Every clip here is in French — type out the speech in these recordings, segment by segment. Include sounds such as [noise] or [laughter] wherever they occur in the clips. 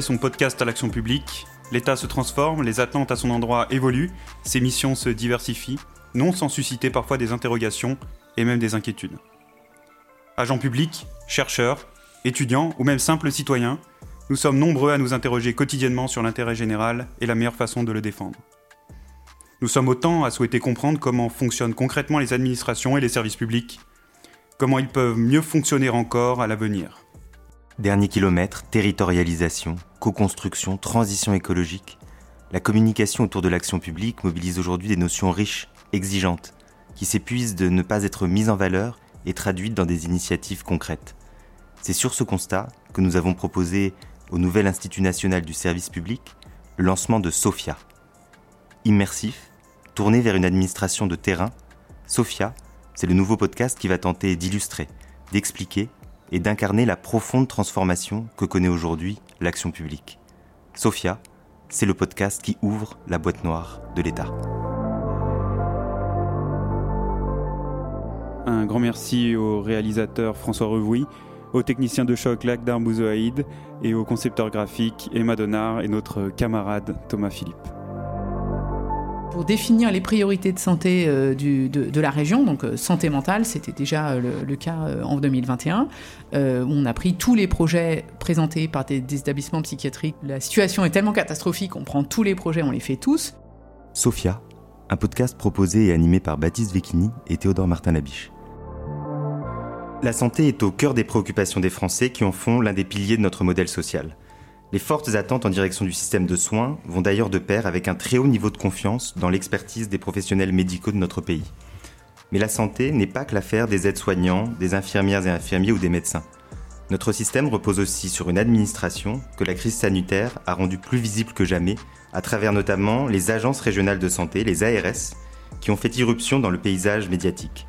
son podcast à l'action publique, l'État se transforme, les attentes à son endroit évoluent, ses missions se diversifient, non sans susciter parfois des interrogations et même des inquiétudes. Agents publics, chercheurs, étudiants ou même simples citoyens, nous sommes nombreux à nous interroger quotidiennement sur l'intérêt général et la meilleure façon de le défendre. Nous sommes autant à souhaiter comprendre comment fonctionnent concrètement les administrations et les services publics, comment ils peuvent mieux fonctionner encore à l'avenir. Dernier kilomètre, territorialisation, co-construction, transition écologique. La communication autour de l'action publique mobilise aujourd'hui des notions riches, exigeantes, qui s'épuisent de ne pas être mises en valeur et traduites dans des initiatives concrètes. C'est sur ce constat que nous avons proposé au nouvel Institut national du service public le lancement de SOFIA. Immersif, tourné vers une administration de terrain, SOFIA, c'est le nouveau podcast qui va tenter d'illustrer, d'expliquer et d'incarner la profonde transformation que connaît aujourd'hui l'action publique. SOFIA, c'est le podcast qui ouvre la boîte noire de l'État. Un grand merci au réalisateur François Revouy aux techniciens de choc Lagdar Bouzoaïd et au concepteur graphique Emma Donard et notre camarade Thomas Philippe. Pour définir les priorités de santé euh, de, la région, donc euh, santé mentale, c'était déjà euh, le, cas en 2021. on a pris tous les projets présentés par des, établissements psychiatriques. La situation est tellement catastrophique, on prend tous les projets, on les fait tous. Sophia, un podcast proposé et animé par Baptiste Vecchini et Théodore Martin-Labiche. La santé est au cœur des préoccupations des Français qui en font l'un des piliers de notre modèle social. Les fortes attentes en direction du système de soins vont d'ailleurs de pair avec un très haut niveau de confiance dans l'expertise des professionnels médicaux de notre pays. Mais la santé n'est pas que l'affaire des aides-soignants, des infirmières et infirmiers ou des médecins. Notre système repose aussi sur une administration que la crise sanitaire a rendue plus visible que jamais, à travers notamment les agences régionales de santé, les ARS, qui ont fait irruption dans le paysage médiatique.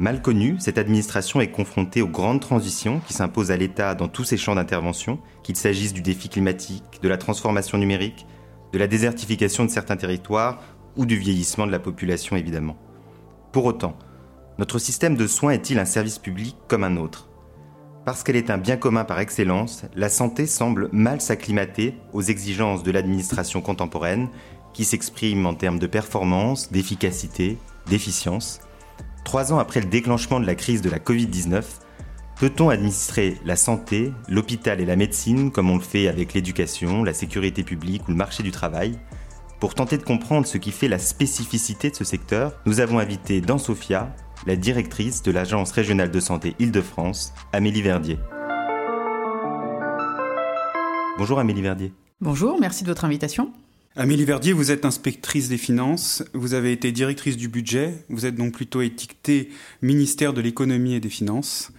Mal connue, cette administration est confrontée aux grandes transitions qui s'imposent à l'État dans tous ses champs d'intervention, qu'il s'agisse du défi climatique, de la transformation numérique, de la désertification de certains territoires ou du vieillissement de la population évidemment. Pour autant, notre système de soins est-il un service public comme un autre? Parce qu'elle est un bien commun par excellence, la santé semble mal s'acclimater aux exigences de l'administration contemporaine qui s'expriment en termes de performance, d'efficacité, d'efficience Trois ans après le déclenchement de la crise de la Covid-19, peut-on administrer la santé, l'hôpital et la médecine comme on le fait avec l'éducation, la sécurité publique ou le marché du travail? Pour tenter de comprendre ce qui fait la spécificité de ce secteur, nous avons invité dans Sofia la directrice de l'Agence régionale de santé Île-de-France, Amélie Verdier. Bonjour Amélie Verdier. Bonjour, merci de votre invitation. Amélie Verdier, vous êtes inspectrice des finances, vous avez été directrice du budget, vous êtes donc plutôt étiquetée ministère de l'économie et des finances.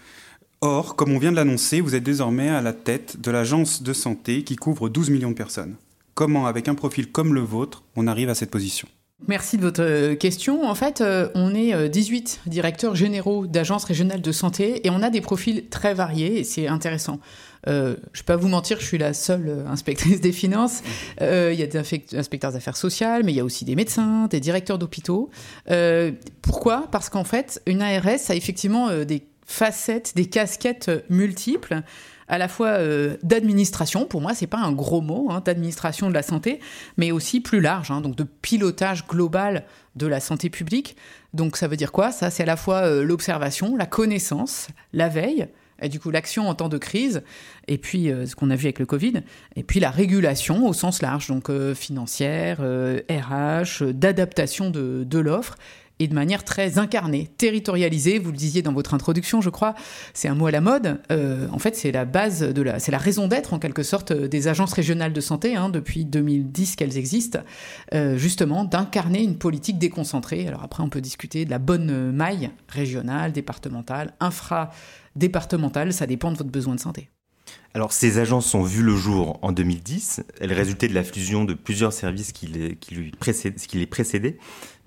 Or, comme on vient de l'annoncer, vous êtes désormais à la tête de l'agence de santé qui couvre 12 millions de personnes. Comment, avec un profil comme le vôtre, on arrive à cette position? Merci de votre euh, question. En fait, euh, on est 18 euh, directeurs généraux d'agences régionales de santé et on a des profils très variés et c'est intéressant. Euh, je ne vais pas vous mentir, je suis la seule euh, inspectrice des finances. Euh, il y a des inspecteurs d'affaires sociales, mais il y a aussi des médecins, des directeurs d'hôpitaux. pourquoi? Parce qu'en fait, une ARS a effectivement des facettes, des casquettes multiples à la fois d'administration, pour moi c'est pas un gros mot, hein, d'administration de la santé, mais aussi plus large, hein, donc de pilotage global de la santé publique. Donc ça veut dire quoi? Ça c'est à la fois l'observation, la connaissance, la veille, et du coup, l'action en temps de crise, et puis euh, ce qu'on a vu avec le Covid, et puis la régulation au sens large, donc euh, financière, RH, euh, d'adaptation de, l'offre, et de manière très incarnée, territorialisée. Vous le disiez dans votre introduction, je crois, c'est un mot à la mode. en fait, c'est la base de la, c'est la raison d'être en quelque sorte des agences régionales de santé hein, depuis 2010 qu'elles existent, justement d'incarner une politique déconcentrée. Alors après, on peut discuter de la bonne maille régionale, départementale, infra départementale, ça dépend de votre besoin de santé. Alors ces agences ont vu le jour en 2010, elles résultaient de la fusion de plusieurs services qui les, qui lui qui les précédaient,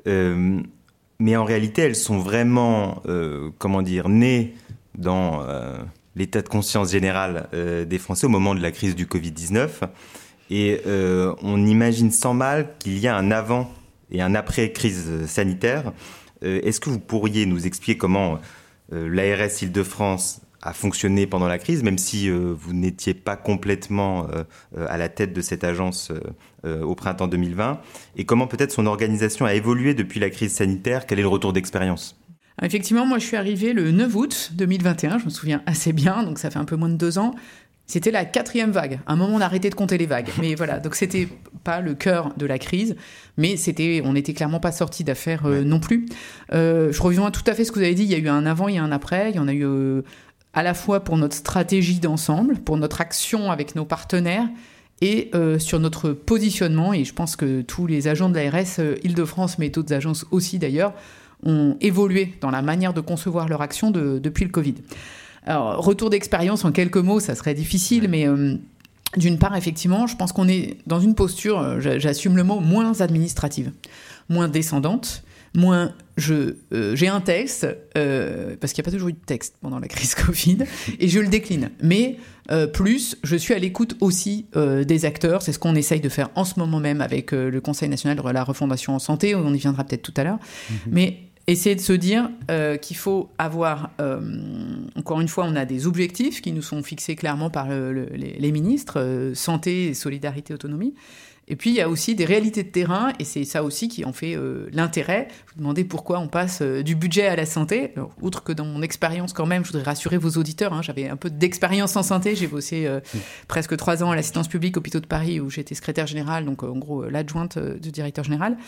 euh, mais en réalité elles sont vraiment, euh, comment dire, nées dans euh, l'état de conscience général des Français au moment de la crise du Covid-19, et on imagine sans mal qu'il y a un avant et un après crise sanitaire. Est-ce que vous pourriez nous expliquer comment l'ARS Île-de-France a fonctionné pendant la crise, même si vous n'étiez pas complètement à la tête de cette agence au printemps 2020, et comment peut-être son organisation a évolué depuis la crise sanitaire, quel est le retour d'expérience? Effectivement, moi je suis arrivée le 9 août 2021, je me souviens assez bien, donc ça fait un peu moins de deux ans. C'était la quatrième vague. À un moment, on a arrêté de compter les vagues. Mais voilà, donc c'était pas le cœur de la crise, mais c'était, on n'était clairement pas sorti d'affaires euh, non plus. Euh, je reviens tout à fait ce que vous avez dit. Il y a eu un avant, il y a un après. Il y en a eu euh, à la fois pour notre stratégie d'ensemble, pour notre action avec nos partenaires et sur notre positionnement. Et je pense que tous les agents de l'ARS Île-de-France, mais d'autres agences aussi d'ailleurs, ont évolué dans la manière de concevoir leur action depuis le Covid. Alors, retour d'expérience en quelques mots, ça serait difficile, mais euh, d'une part, effectivement, je pense qu'on est dans une posture, euh, j'assume le mot, moins administrative, moins descendante, moins je euh, j'ai un texte parce qu'il n'y a pas toujours eu de texte pendant la crise [laughs] Covid et je le décline. Mais plus je suis à l'écoute aussi des acteurs. C'est ce qu'on essaye de faire en ce moment même avec le Conseil national de la refondation en santé. On y viendra peut-être tout à l'heure. Mm-hmm. mais essayer de se dire euh, qu'il faut avoir, euh, encore une fois, on a des objectifs qui nous sont fixés clairement par les, ministres, euh, santé, solidarité, autonomie. Et puis, il y a aussi des réalités de terrain, et c'est ça aussi qui en fait euh, l'intérêt. Vous demandez pourquoi on passe euh, du budget à la santé. outre que dans mon expérience, quand même, je voudrais rassurer vos auditeurs, hein, j'avais un peu d'expérience en santé. J'ai bossé euh, presque trois ans à l'assistance publique hôpitaux de Paris, où j'étais secrétaire général, donc en gros l'adjointe du directeur général.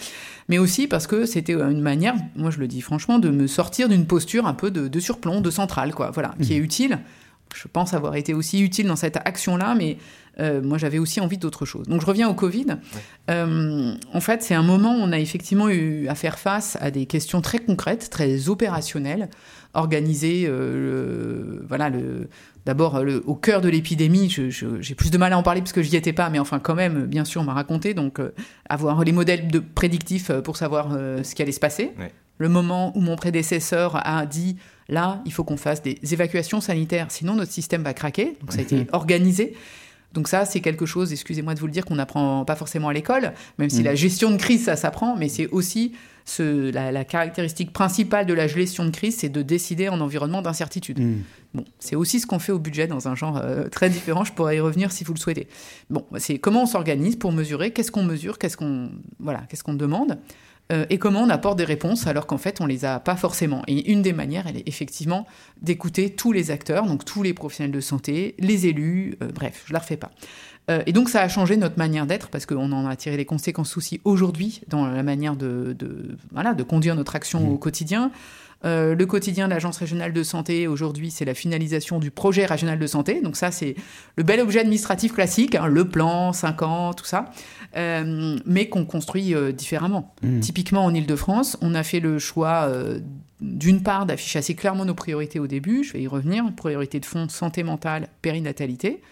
Mais aussi parce que c'était une manière, moi je le dis franchement, de me sortir d'une posture un peu de, surplomb, de centrale, quoi, voilà, qui mmh. est utile. Je pense avoir été aussi utile dans cette action-là, mais euh, moi, j'avais aussi envie d'autre chose. Donc, je reviens au Covid. Euh, en fait, c'est un moment où on a effectivement eu à faire face à des questions très concrètes, très opérationnelles, organisées. Euh, voilà, le, d'abord au cœur de l'épidémie. j'ai plus de mal à en parler parce que j'y étais pas, mais enfin, quand même, bien sûr, on m'a raconté. Donc, avoir les modèles de prédictifs pour savoir ce qui allait se passer. Le moment où mon prédécesseur a dit là, il faut qu'on fasse des évacuations sanitaires, sinon notre système va craquer. Donc, ça a été organisé. Donc ça, c'est quelque chose, excusez-moi de vous le dire, qu'on n'apprend pas forcément à l'école, même si mm. la gestion de crise, ça s'apprend, mais c'est aussi ce, la, caractéristique principale de la gestion de crise, c'est de décider en environnement d'incertitude. Mm. Bon, c'est aussi ce qu'on fait au budget dans un genre euh, très différent. Je pourrais y revenir si vous le souhaitez. Bon, c'est comment on s'organise pour mesurer, qu'est-ce qu'on mesure, qu'est-ce qu'on voilà, qu'est-ce qu'on demande. Euh, et comment on apporte des réponses alors qu'en fait on les a pas forcément. Et une des manières, elle est effectivement d'écouter tous les acteurs, donc tous les professionnels de santé, les élus, euh, bref, je la refais pas. Euh, et donc ça a changé notre manière d'être parce qu'on en a tiré les conséquences aussi aujourd'hui dans la manière de, voilà, de conduire notre action mmh. au quotidien. Euh, le quotidien de l'Agence régionale de santé, aujourd'hui, c'est la finalisation du projet régional de santé. Donc ça, c'est le bel objet administratif classique, hein, le plan, 5 ans, tout ça, euh, mais qu'on construit euh, différemment. Mmh. Typiquement, en Ile-de-France, on a fait le choix, d'une part, d'afficher assez clairement nos priorités au début, je vais y revenir, priorité de fond, santé mentale, périnatalité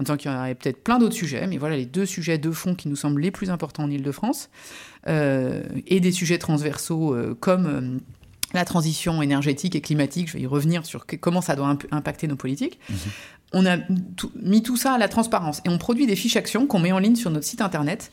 en tant qu'il y aurait peut-être plein d'autres sujets, mais voilà les deux sujets de fond qui nous semblent les plus importants en Ile-de-France, et des sujets transversaux comme la transition énergétique et climatique, je vais y revenir sur comment ça doit impacter nos politiques. Mhm. On a mis tout ça à la transparence et on produit des fiches actions qu'on met en ligne sur notre site internet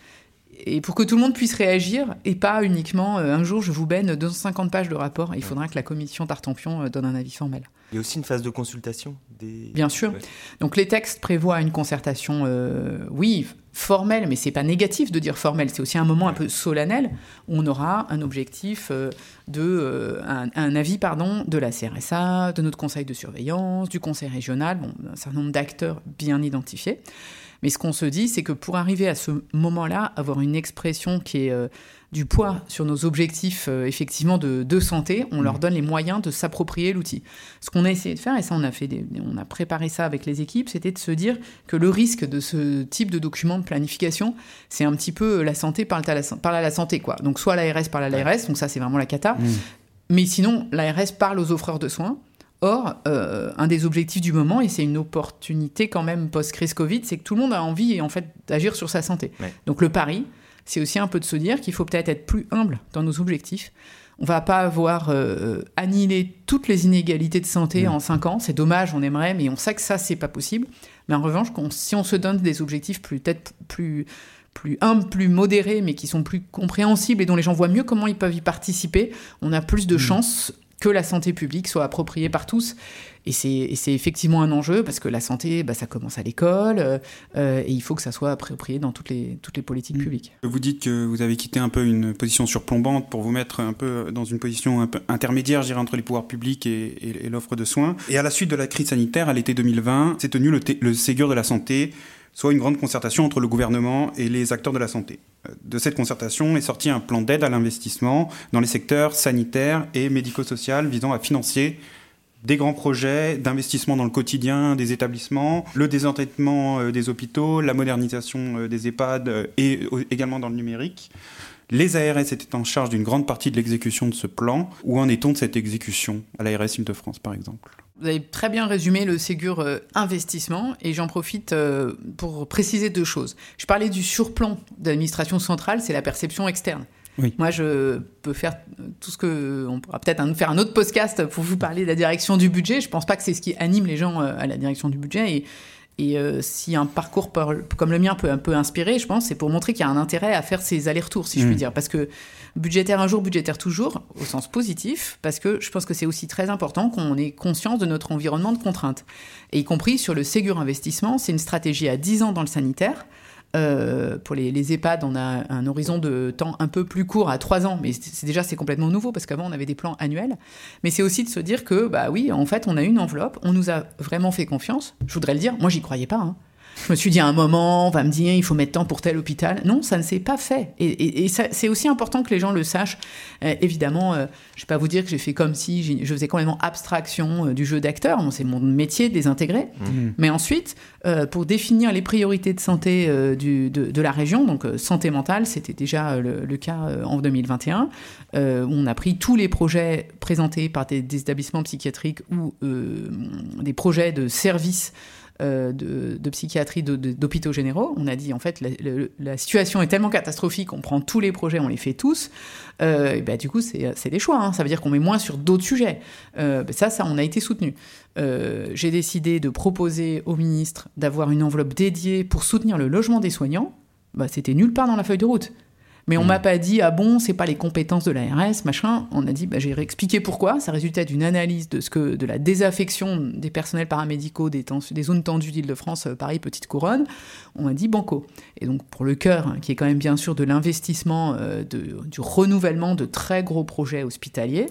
et pour que tout le monde puisse réagir et pas uniquement euh, un jour je vous baigne 250 pages de rapport, il faudra que la commission Tartampion euh, donne un avis formel. Il y a aussi une phase de consultation des... Bien sûr. Donc les textes prévoient une concertation, euh, oui, formelle, mais c'est pas négatif de dire formelle, c'est aussi un moment un peu solennel où on aura un objectif euh, de euh, un, avis pardon de la CRSA, de notre conseil de surveillance, du conseil régional, bon, un certain nombre d'acteurs bien identifiés. Mais ce qu'on se dit, c'est que pour arriver à ce moment-là, avoir une expression qui est euh, du poids sur nos objectifs euh, effectivement de, santé, on leur mmh. donne les moyens de s'approprier l'outil. Ce qu'on a essayé de faire, et ça on a fait, on a préparé ça avec les équipes, c'était de se dire que le risque de ce type de document de planification, c'est un petit peu la santé parle à la, parle à la santé quoi. Donc soit l'ARS parle à l'ARS, donc ça c'est vraiment la cata. Mmh. Mais sinon, l'ARS parle aux offreurs de soins. Or, euh, un des objectifs du moment, et c'est une opportunité quand même post-crise Covid, c'est que tout le monde a envie en fait d'agir sur sa santé. Donc le pari, c'est aussi un peu de se dire qu'il faut peut-être être plus humble dans nos objectifs. On va pas avoir euh, annihilé toutes les inégalités de santé en cinq ans. C'est dommage, on aimerait, mais on sait que ça, c'est pas possible. Mais en revanche, si on se donne des objectifs peut-être plus, plus humbles, plus modérés, mais qui sont plus compréhensibles et dont les gens voient mieux comment ils peuvent y participer, on a plus de chances que la santé publique soit appropriée par tous. Et c'est effectivement un enjeu parce que la santé, bah, ça commence à l'école euh, euh, et il faut que ça soit approprié dans toutes les, toutes les politiques mm. publiques. Vous dites que vous avez quitté un peu une position surplombante pour vous mettre un peu dans une position un peu intermédiaire, je dirais, entre les pouvoirs publics et, l'offre de soins. Et à la suite de la crise sanitaire, à l'été 2020, s'est tenu le, le Ségur de la santé soit une grande concertation entre le gouvernement et les acteurs de la santé. Euh, de cette concertation est sorti un plan d'aide à l'investissement dans les secteurs sanitaires et médico-social visant à financer des grands projets d'investissement dans le quotidien des établissements, le désendettement euh, des hôpitaux, la modernisation euh, des EHPAD et également dans le numérique. Les ARS étaient en charge d'une grande partie de l'exécution de ce plan. Où en est-on de cette exécution à l'ARS Île-de-France, par exemple? Vous avez très bien résumé le Ségur euh, investissement et j'en profite euh, pour préciser deux choses. Je parlais du surplomb de l'administration centrale, c'est la perception externe. Moi, je peux faire tout ce que. On pourra peut-être faire un autre podcast pour vous parler de la direction du budget. Je ne pense pas que c'est ce qui anime les gens euh, à la direction du budget. Et et euh, si un parcours comme le mien peut un peu inspirer, je pense, c'est pour montrer qu'il y a un intérêt à faire ces allers-retours, si je puis mm. dire. Parce que budgétaire un jour, budgétaire toujours, au sens positif, parce que je pense que c'est aussi très important qu'on ait conscience de notre environnement de contraintes. Et y compris sur le Ségur Investissement, c'est une stratégie à 10 ans dans le sanitaire. Euh, pour les, EHPAD, on a un horizon de temps un peu plus court, à trois ans, mais c'est déjà c'est complètement nouveau parce qu'avant on avait des plans annuels. Mais c'est aussi de se dire que bah oui, en fait, on a une enveloppe, on nous a vraiment fait confiance. Je voudrais le dire, moi j'y croyais pas. Hein. Je me suis dit à un moment, on va me dire, il faut mettre temps pour tel hôpital. Non, ça ne s'est pas fait. Et, c'est aussi important que les gens le sachent. Euh, évidemment, euh, je ne vais pas vous dire que j'ai fait comme si je faisais complètement abstraction euh, du jeu d'acteur. c'est mon métier de les intégrer. Mmh. Mais ensuite, pour définir les priorités de santé de, la région, donc santé mentale, c'était déjà le, cas en 2021, où on a pris tous les projets présentés par des, des établissements psychiatriques ou des projets de services euh, de, psychiatrie d'hôpitaux généraux. On a dit, en fait, la, situation est tellement catastrophique, on prend tous les projets, on les fait tous. Euh, et ben, du coup, c'est des choix. Hein. Ça veut dire qu'on met moins sur d'autres sujets. Euh, ben, ça, ça, on a été soutenu. J'ai décidé de proposer au ministre d'avoir une enveloppe dédiée pour soutenir le logement des soignants. Bah, C'était nulle part dans la feuille de route. Mais on mm. m'a pas dit, ah bon, c'est pas les compétences de l'ARS, machin. On a dit, bah, j'ai expliqué pourquoi. Ça résultait d'une analyse de ce que, de la désaffection des personnels paramédicaux des, des zones tendues d'Île-de-France, euh, Paris, Petite Couronne. On a dit banco. Et donc, pour le cœur, hein, qui est quand même bien sûr de l'investissement, euh, du renouvellement de très gros projets hospitaliers,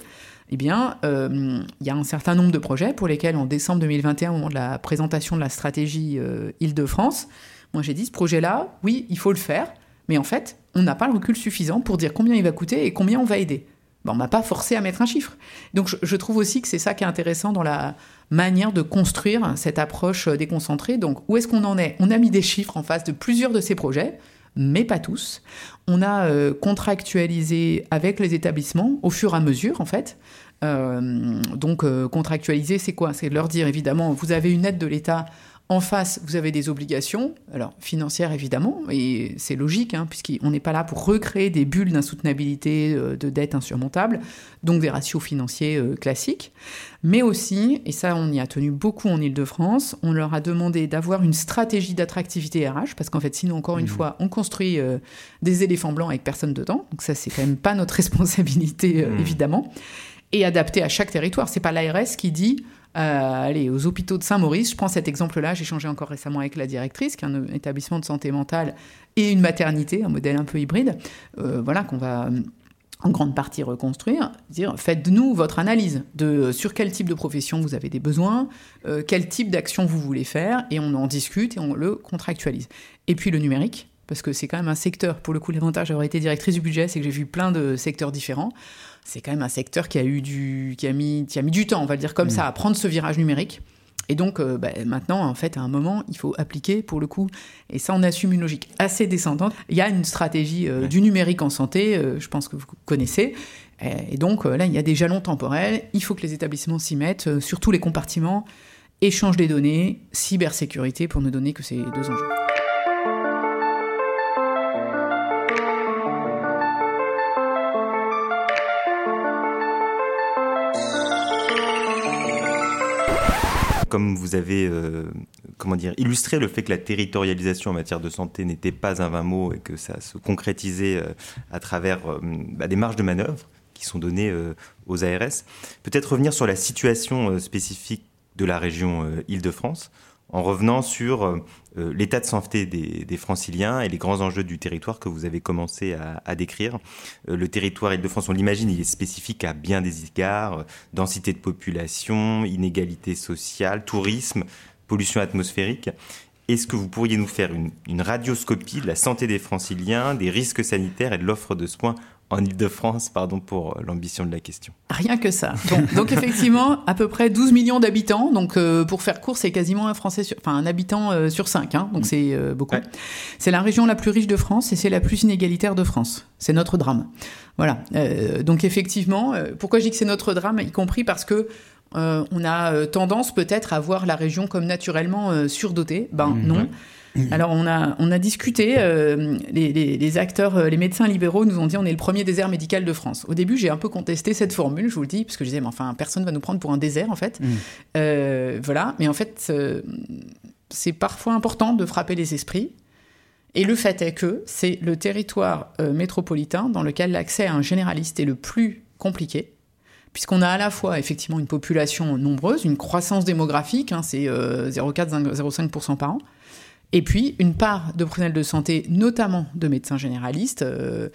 eh bien, euh, il y a un certain nombre de projets pour lesquels, en décembre 2021, au moment de la présentation de la stratégie Île-de-France, moi j'ai dit, ce projet-là, oui, il faut le faire mais en fait, on n'a pas le recul suffisant pour dire combien il va coûter et combien on va aider. on ne m'a pas forcé à mettre un chiffre. Donc je, trouve aussi que c'est ça qui est intéressant dans la manière de construire cette approche euh, déconcentrée. Donc où est-ce qu'on en est? On a mis des chiffres en face de plusieurs de ces projets, mais pas tous. On a euh, contractualisé avec les établissements au fur et à mesure, en fait. Euh, donc contractualiser, c'est quoi? C'est leur dire, évidemment, vous avez une aide de l'État en face, vous avez des obligations, alors financières évidemment, et c'est logique, hein, puisqu'on n'est pas là pour recréer des bulles d'insoutenabilité, euh, de dette insurmontable, donc des ratios financiers euh, classiques. Mais aussi, et ça on y a tenu beaucoup en Ile-de-France, on leur a demandé d'avoir une stratégie d'attractivité RH, parce qu'en fait sinon encore une mmh. fois, on construit euh, des éléphants blancs avec personne dedans, donc ça c'est quand même pas notre [laughs] responsabilité mmh. évidemment, et adapté à chaque territoire. C'est pas l'ARS qui dit allez, aux hôpitaux de Saint-Maurice, je prends cet exemple-là, j'ai changé encore récemment avec la directrice, qui est un établissement de santé mentale et une maternité, un modèle un peu hybride, euh, voilà, qu'on va en grande partie reconstruire, dire faites-nous votre analyse de euh, sur quel type de profession vous avez des besoins, quel type d'action vous voulez faire, et on en discute et on le contractualise. Et puis le numérique, parce que c'est quand même un secteur, pour le coup l'avantage d'avoir été directrice du budget, c'est que j'ai vu plein de secteurs différents c'est quand même un secteur qui a eu du, qui a mis, qui a mis du temps, on va le dire comme mm. ça, à prendre ce virage numérique. Et donc, euh, bah, maintenant, en fait, à un moment, il faut appliquer pour le coup. Et ça, on assume une logique assez descendante. Il y a une stratégie euh, du numérique en santé, euh, je pense que vous connaissez. Et donc, là, il y a des jalons temporels. Il faut que les établissements s'y mettent sur tous les compartiments. Échange des données, cybersécurité, pour ne donner que ces deux enjeux. Comme vous avez euh, comment dire, illustré le fait que la territorialisation en matière de santé n'était pas un vain mot et que ça se concrétisait euh, à travers euh, bah, des marges de manœuvre qui sont données aux ARS. Peut-être revenir sur la situation spécifique de la région Île-de-France en revenant sur euh, euh, l'état de santé des, franciliens et les grands enjeux du territoire que vous avez commencé à, décrire. Euh, le territoire Île-de-France, on l'imagine, il est spécifique à bien des égards, densité de population, inégalité sociale, tourisme, pollution atmosphérique. Est-ce que vous pourriez nous faire une, une, radioscopie de la santé des franciliens, des risques sanitaires et de l'offre de soins en Ile-de-France, pardon pour euh, l'ambition de la question. Rien que ça. Donc, effectivement, à peu près 12 millions d'habitants. Donc euh, pour faire court, c'est quasiment un Français, sur, enfin un habitant euh, sur cinq. Hein, donc mm. c'est beaucoup. C'est la région la plus riche de France et c'est la plus inégalitaire de France. C'est notre drame. Voilà. donc effectivement, pourquoi je dis que c'est notre drame, y compris parce que on a tendance peut-être à voir la région comme naturellement surdotée. Ben mm. non. Mm. Alors on a, on a discuté, euh, les, acteurs, euh, les médecins libéraux nous ont dit on est le premier désert médical de France. Au début j'ai un peu contesté cette formule, je vous le dis, parce que je disais mais enfin personne va nous prendre pour un désert en fait. Mm. Euh, voilà, mais en fait c'est parfois important de frapper les esprits. Et le fait est que c'est le territoire métropolitain dans lequel l'accès à un généraliste est le plus compliqué puisqu'on a à la fois effectivement une population nombreuse, une croissance démographique, hein, c'est 0,4-0,5% par an, et puis, une part de personnel de santé, notamment de médecins généralistes, euh,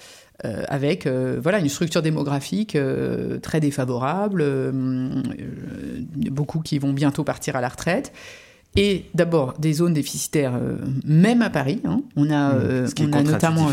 euh, avec euh, voilà, une structure démographique très défavorable, beaucoup qui vont bientôt partir à la retraite. Et d'abord, des zones déficitaires, même à Paris. Hein. On a, mmh. on a notamment.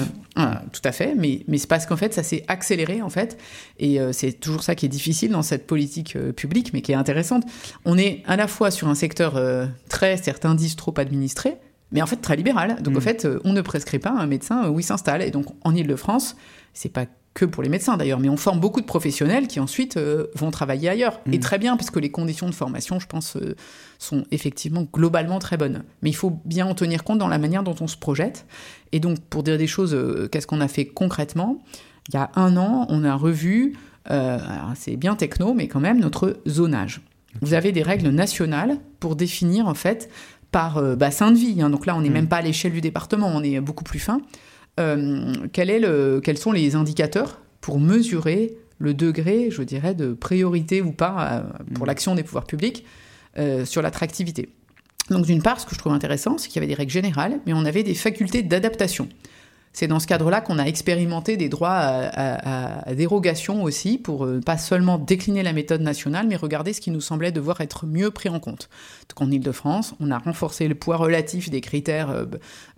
tout à fait, mais, mais c'est parce qu'en fait, ça s'est accéléré, en fait. Et c'est toujours ça qui est difficile dans cette politique publique, mais qui est intéressante. On est à la fois sur un secteur très, certains disent trop administré, mais en fait très libéral. Donc en mm. fait, euh, on ne prescrit pas un médecin où il s'installe. Et donc en Ile-de-France, c'est pas que pour les médecins d'ailleurs, mais on forme beaucoup de professionnels qui ensuite euh, vont travailler ailleurs. Et mm. très bien, parce que les conditions de formation, je pense, euh, sont effectivement globalement très bonnes. Mais il faut bien en tenir compte dans la manière dont on se projette. Et donc, pour dire des choses, qu'est-ce qu'on a fait concrètement? Il y a un an, on a revu, c'est bien techno, mais quand même, notre zonage. Vous avez des règles nationales pour définir en fait par euh, bassin de vie. Hein. donc là, on n'est mm. même pas à l'échelle du département, on est beaucoup plus fin. Euh, quel est le, quels sont les indicateurs pour mesurer le degré, je dirais, de priorité ou pas euh, pour mm. l'action des pouvoirs publics sur l'attractivité? Donc d'une part, ce que je trouve intéressant, c'est qu'il y avait des règles générales, mais on avait des facultés d'adaptation. C'est dans ce cadre-là qu'on a expérimenté des droits à, dérogation aussi, pour euh, pas seulement décliner la méthode nationale, mais regarder ce qui nous semblait devoir être mieux pris en compte. Donc en Ile-de-France, on a renforcé le poids relatif des critères euh,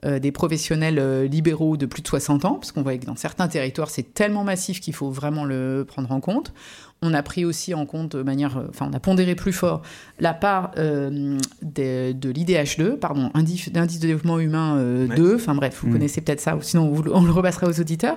euh, des professionnels libéraux de plus de 60 ans, parce qu'on voit que dans certains territoires, c'est tellement massif qu'il faut vraiment le prendre en compte. On a pris aussi en compte de manière, euh, enfin, on a pondéré plus fort la part euh, de, l'IDH2, pardon, indice, d'indice de développement humain 2, euh, enfin bref, vous mm. connaissez peut-être ça, sinon on le repassera aux auditeurs,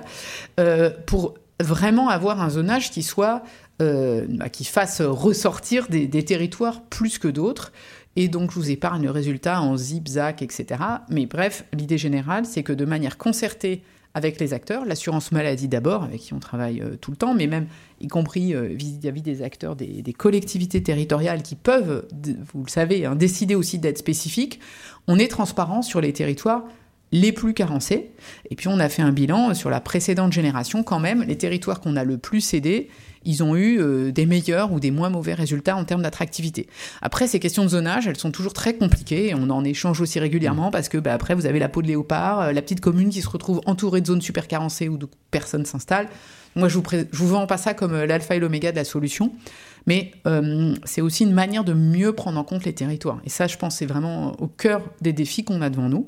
pour vraiment avoir un zonage qui soit, bah, qui fasse ressortir des, des territoires plus que d'autres. Et donc, je vous épargne le résultat en zip, zac, etc. Mais bref, l'idée générale, c'est que de manière concertée avec les acteurs, l'assurance maladie d'abord, avec qui on travaille euh, tout le temps, mais même y compris euh, vis-à-vis des acteurs des, collectivités territoriales qui peuvent, vous le savez, hein, décider aussi d'être spécifiques. On est transparent sur les territoires les plus carencés. Et puis on a fait un bilan sur la précédente génération quand même, les territoires qu'on a le plus aidés, ils ont eu euh, des meilleurs ou des moins mauvais résultats en termes d'attractivité. Après, ces questions de zonage, elles sont toujours très compliquées. on en échange aussi régulièrement parce que bah, après, vous avez la peau de léopard, euh, la petite commune qui se retrouve entourée de zones super carencées où personne s'installe. Moi, je vous, vous vends pas ça comme euh, l'alpha et l'oméga de la solution. Mais c'est aussi une manière de mieux prendre en compte les territoires. Et ça, je pense, c'est vraiment au cœur des défis qu'on a devant nous.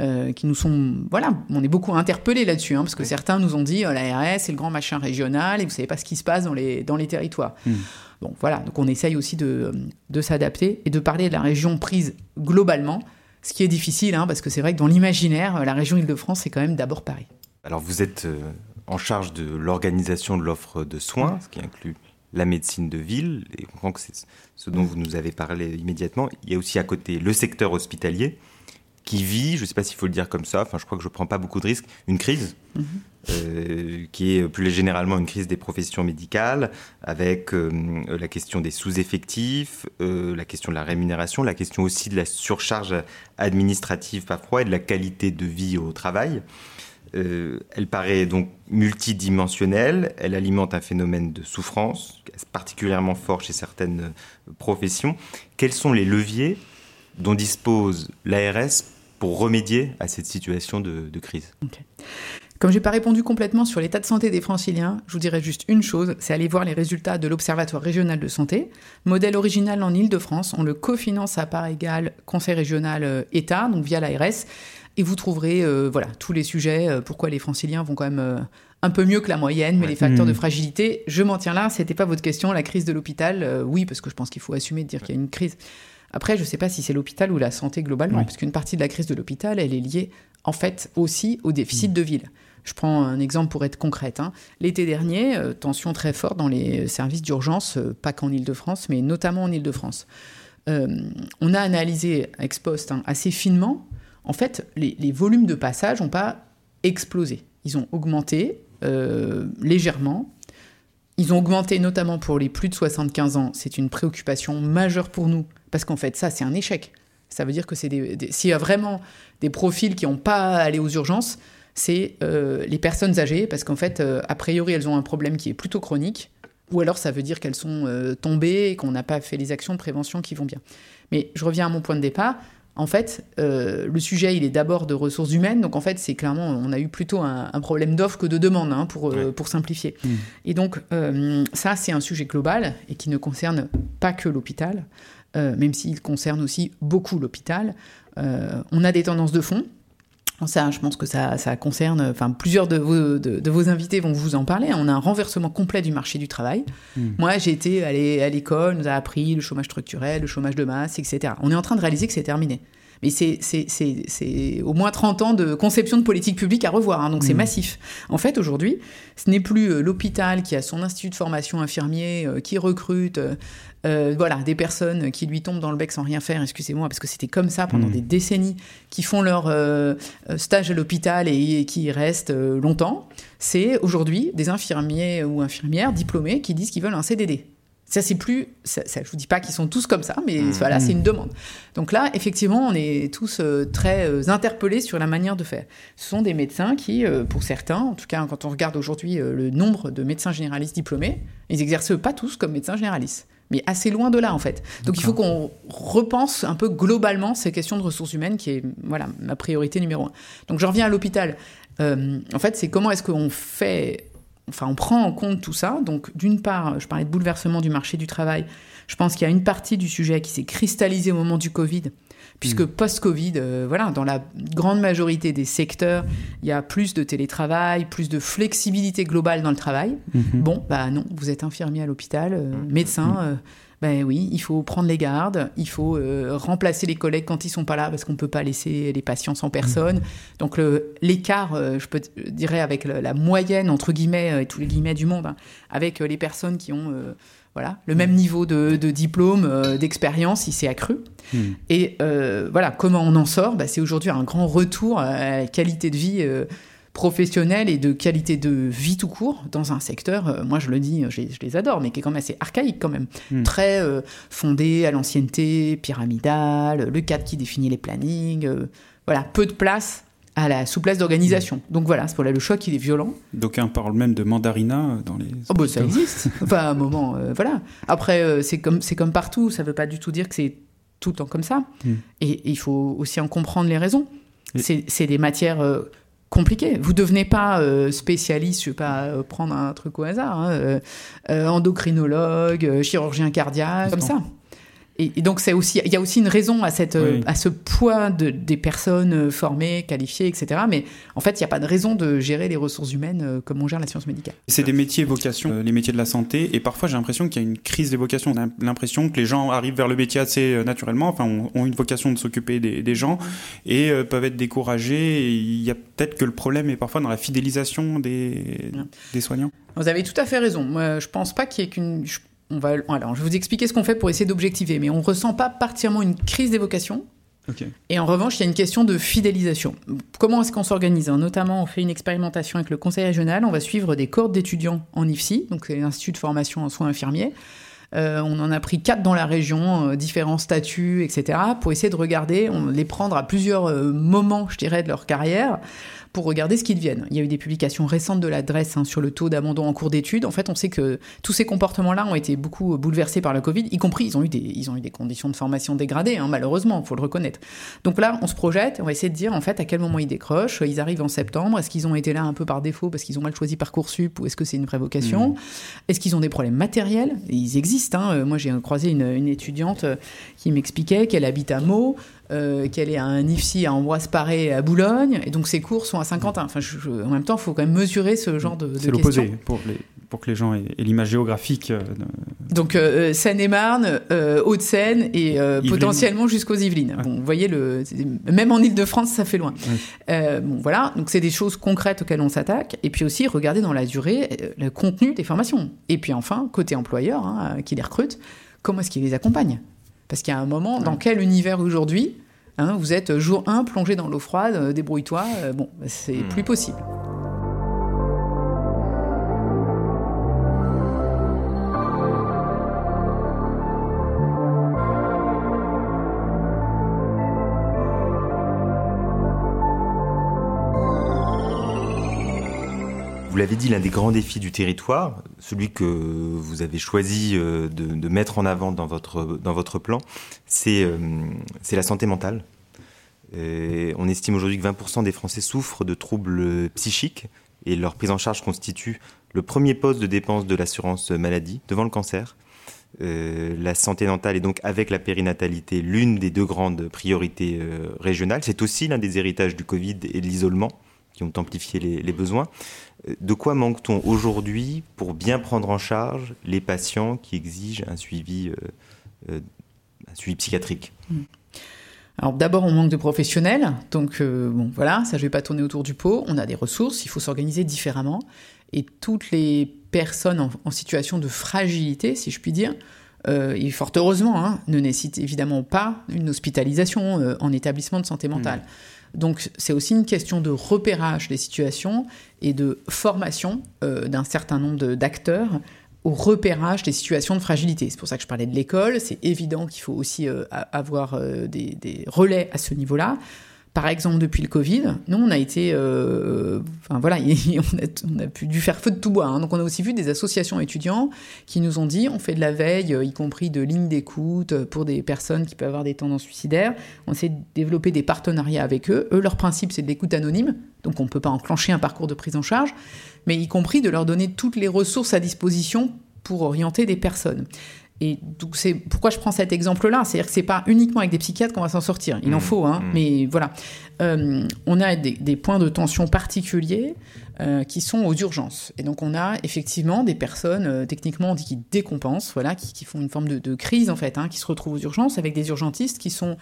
Euh, qui nous sont. Voilà, on est beaucoup interpellés là-dessus, hein, parce que certains nous ont dit oh, la RS, c'est le grand machin régional et vous savez pas ce qui se passe dans les, dans les territoires. Hmm. Bon, voilà, donc on essaye aussi de, de s'adapter et de parler de la région prise globalement, ce qui est difficile, hein, parce que c'est vrai que dans l'imaginaire, la région Île-de-France, c'est quand même d'abord Paris. Alors vous êtes euh, en charge de l'organisation de l'offre de soins, ce qui inclut la médecine de ville, et on comprend que c'est ce dont vous nous avez parlé immédiatement. Il y a aussi à côté le secteur hospitalier qui vit, je ne sais pas s'il faut le dire comme ça, enfin je crois que je ne prends pas beaucoup de risques, une crise, mhm. euh, qui est plus généralement une crise des professions médicales, avec euh, la question des sous-effectifs, euh, la question de la rémunération, la question aussi de la surcharge administrative parfois et de la qualité de vie au travail. elle paraît donc multidimensionnelle, elle alimente un phénomène de souffrance particulièrement fort chez certaines professions. Quels sont les leviers dont dispose l'ARS pour remédier à cette situation de, crise Comme je n'ai pas répondu complètement sur l'état de santé des franciliens, je vous dirais juste une chose, c'est aller voir les résultats de l'Observatoire régional de santé. Modèle original en Ile-de-France, on le cofinance à part égale Conseil régional euh, État, donc via l'ARS, et vous trouverez euh, voilà, tous les sujets, euh, pourquoi les franciliens vont quand même un peu mieux que la moyenne, mais les facteurs de mmh. fragilité, je m'en tiens là, c'était pas votre question, la crise de l'hôpital, oui, parce que je pense qu'il faut assumer de dire qu'il y a une crise. Après, je ne sais pas si c'est l'hôpital ou la santé globalement, parce qu'une partie de la crise de l'hôpital, elle est liée en fait aussi au déficit mm. de ville. Je prends un exemple pour être concrète. Hein. L'été dernier, euh, tension très forte dans les services d'urgence, euh, pas qu'en Ile-de-France, mais notamment en Ile-de-France. Euh, on a analysé ex post hein, assez finement. En fait, les, volumes de passage n'ont pas explosé. Ils ont augmenté légèrement. Ils ont augmenté notamment pour les plus de 75 ans. C'est une préoccupation majeure pour nous parce qu'en fait, ça, c'est un échec. Ça veut dire que c'est s'il y a vraiment des profils qui n'ont pas à aller aux urgences, c'est euh, les personnes âgées, parce qu'en fait, euh, a priori, elles ont un problème qui est plutôt chronique, ou alors ça veut dire qu'elles sont euh, tombées et qu'on n'a pas fait les actions de prévention qui vont bien. Mais je reviens à mon point de départ. En fait, le sujet, il est d'abord de ressources humaines. Donc, en fait, c'est clairement, on a eu plutôt un, problème d'offre que de demande, hein, pour, pour simplifier. Mmh. Et donc, ça, c'est un sujet global et qui ne concerne pas que l'hôpital. Euh, même s'il concerne aussi beaucoup l'hôpital. Euh, on a des tendances de fond. Ça, je pense que ça, concerne, enfin, plusieurs de vos, de, vos, invités vont vous en parler. On a un renversement complet du marché du travail. Hmm. Moi, j'ai été à l'école, on nous a appris le chômage structurel, le chômage de masse, etc. On est en train de réaliser que c'est terminé. Mais c'est au moins 30 ans de conception de politique publique à revoir, hein, donc c'est mmh. massif. En fait, aujourd'hui, ce n'est plus euh, l'hôpital qui a son institut de formation infirmier, euh, qui recrute euh, voilà, des personnes qui lui tombent dans le bec sans rien faire, excusez-moi, parce que c'était comme ça pendant mmh. des décennies, qui font leur stage à l'hôpital et, et, qui y restent longtemps. C'est aujourd'hui des infirmiers ou infirmières diplômés qui disent qu'ils veulent un CDD. Ça, c'est plus. Ça, je vous dis pas qu'ils sont tous comme ça, mais mmh. voilà, c'est une demande. Donc là, effectivement, on est tous euh, très euh, interpellés sur la manière de faire. Ce sont des médecins qui, euh, pour certains, en tout cas, quand on regarde aujourd'hui le nombre de médecins généralistes diplômés, ils n'exercent pas tous comme médecins généralistes. Mais assez loin de là, en fait. Donc il faut qu'on repense un peu globalement ces questions de ressources humaines, qui est voilà ma priorité numéro un. Donc je reviens à l'hôpital. en fait, c'est comment est-ce qu'on fait enfin, on prend en compte tout ça. Donc, d'une part, je parlais de bouleversement du marché du travail. Je pense qu'il y a une partie du sujet qui s'est cristallisée au moment du Covid, puisque mm. post-Covid, euh, voilà, dans la grande majorité des secteurs, il y a plus de télétravail, plus de flexibilité globale dans le travail. Mm-hmm. Bon, bah non, vous êtes infirmier à l'hôpital, euh, médecin. Mm. Euh, ben oui, il faut prendre les gardes, il faut remplacer les collègues quand ils sont pas là parce qu'on peut pas laisser les patients sans personne. Donc l'écart, je peux dirais avec la, moyenne entre guillemets et tous les guillemets du monde, hein, avec les personnes qui ont voilà le même niveau de, diplôme, d'expérience, il s'est accru. Mmh. Et voilà, comment on en sort? Ben, C'est aujourd'hui un grand retour à la qualité de vie professionnelle et de qualité de vie tout court dans un secteur, euh, moi je le dis, je, les adore, mais qui est quand même assez archaïque quand même. Hmm. Très euh, fondé à l'ancienneté, pyramidale, le cadre qui définit les plannings, euh, voilà, peu de place à la souplesse d'organisation. Hmm. Donc voilà, c'est pour là le choc, il est violent. D'aucuns parlent même de mandarina dans les... Oh bah ça existe, [laughs] enfin à un moment, voilà. Après, c'est comme, comme partout, ça veut pas du tout dire que c'est tout le temps comme ça. Hmm. Et, il faut aussi en comprendre les raisons. C'est des matières compliqué. Vous devenez pas euh, spécialiste, je vais pas euh, prendre un truc au hasard, hein, euh, endocrinologue, chirurgien cardiaque, comme ça. Et, donc, c'est aussi, il y a aussi une raison à, cette, à ce poids de, des personnes euh, formées, qualifiées, etc. Mais en fait, il n'y a pas de raison de gérer les ressources humaines euh, comme on gère la science médicale. C'est des métiers vocations, euh, les métiers de la santé. Et parfois, j'ai l'impression qu'il y a une crise des vocations. On a l'impression que les gens arrivent vers le métier assez naturellement, enfin, ont, une vocation de s'occuper des, des, gens et peuvent être découragés. il y a peut-être que le problème est parfois dans la fidélisation des, des soignants. Vous avez tout à fait raison. Moi, je pense pas qu'il y ait qu'une va, alors, je vais vous expliquer ce qu'on fait pour essayer d'objectiver, mais on ne ressent pas particulièrement une crise d'évocation. Et en revanche, il y a une question de fidélisation. Comment est-ce qu'on s'organise Notamment, on fait une expérimentation avec le conseil régional. On va suivre des cohortes d'étudiants en IFSI, donc c'est l'Institut de formation en soins infirmiers. On en a pris quatre dans la région, différents statuts, etc., pour essayer de regarder, on les prendre à plusieurs moments, je dirais, de leur carrière pour regarder ce qu'ils deviennent. Il y a eu des publications récentes de l'adresse hein, sur le taux d'abandon en cours d'études. En fait, on sait que tous ces comportements-là ont été beaucoup bouleversés par le Covid, y compris ils ont eu des, ils ont eu des conditions de formation dégradées, hein, malheureusement, il faut le reconnaître. Donc là, on se projette, on va essayer de dire en fait à quel moment ils décrochent. Ils arrivent en septembre. Est-ce qu'ils ont été là un peu par défaut parce qu'ils ont mal choisi Parcoursup ou est-ce que c'est une vraie vocation? Mmh. Est-ce qu'ils ont des problèmes matériels? Ils existent. Hein. Moi, j'ai croisé une, une étudiante qui m'expliquait qu'elle habite à Meaux. Euh, qu'elle est à un IFSI à Ambroise Paré à Boulogne, et donc ses cours sont à Saint-Quentin. Enfin, en même temps, il faut quand même mesurer ce genre de, de C'est l'opposé pour, pour que les gens aient, l'image géographique. Euh, donc euh, Seine-et-Marne, Haute-Seine et potentiellement jusqu'aux Yvelines. Bon, vous voyez, le, même en Ile-de-France, ça fait loin. bon, voilà, donc c'est des choses concrètes auxquelles on s'attaque. Et puis aussi, regarder dans la durée le contenu des formations. Et puis enfin, côté employeur, hein, qui les recrute, comment est-ce qu'il les accompagne parce qu'il y a un moment, dans quel univers aujourd'hui, hein, vous êtes jour 1 plongé dans l'eau froide, euh, débrouille-toi, euh, bon, c'est hmm. plus possible. Vous l'avez dit, l'un des grands défis du territoire, celui que vous avez choisi euh, de, mettre en avant dans votre, dans votre plan, c'est euh, la santé mentale. on estime aujourd'hui que 20% des Français souffrent de troubles psychiques et leur prise en charge constitue le premier poste de dépense de l'assurance maladie devant le cancer. Euh, la santé mentale est donc avec la périnatalité l'une des deux grandes priorités régionales. C'est aussi l'un des héritages du Covid et de l'isolement qui ont amplifié les, besoins. Euh, de quoi manque-t-on aujourd'hui pour bien prendre en charge les patients qui exigent un suivi, euh, euh, un suivi psychiatrique? Hmm. Alors d'abord, on manque de professionnels, donc bon voilà, ça je vais pas tourner autour du pot. On a des ressources, il faut s'organiser différemment, et toutes les personnes en, situation de fragilité, si je puis dire, et fort heureusement, hein, ne nécessitent évidemment pas une hospitalisation en établissement de santé mentale. Hmm. Donc c'est aussi une question de repérage des situations et de formation euh, d'un certain nombre d'acteurs au repérage des situations de fragilité. C'est pour ça que je parlais de l'école. C'est évident qu'il faut aussi euh, avoir euh, des, relais à ce niveau-là. Par exemple, depuis le Covid, nous, on a été, euh, enfin voilà, [laughs] on a, pu dû faire feu de tout bois. Hein. Donc, on a aussi vu des associations étudiants qui nous ont dit, on fait de la veille, euh, y compris de lignes d'écoute pour des personnes qui peuvent avoir des tendances suicidaires. On essaie de développer des partenariats avec eux. Eux, leur principe, c'est de l'écoute anonyme. Donc, on ne peut pas enclencher un parcours de prise en charge, mais y compris de leur donner toutes les ressources à disposition pour orienter des personnes. Et donc c'est pourquoi je prends cet exemple-là, c'est-à-dire que c'est pas uniquement avec des psychiatres qu'on va s'en sortir. Il en mmh. faut, hein, mmh. mais voilà. Euh, on a des, points de tension particuliers euh, qui sont aux urgences. Et donc on a effectivement des personnes euh, techniquement on dit qui décompensent, voilà, qui, font une forme de, crise en fait, hein, qui se retrouvent aux urgences avec des urgentistes qui sont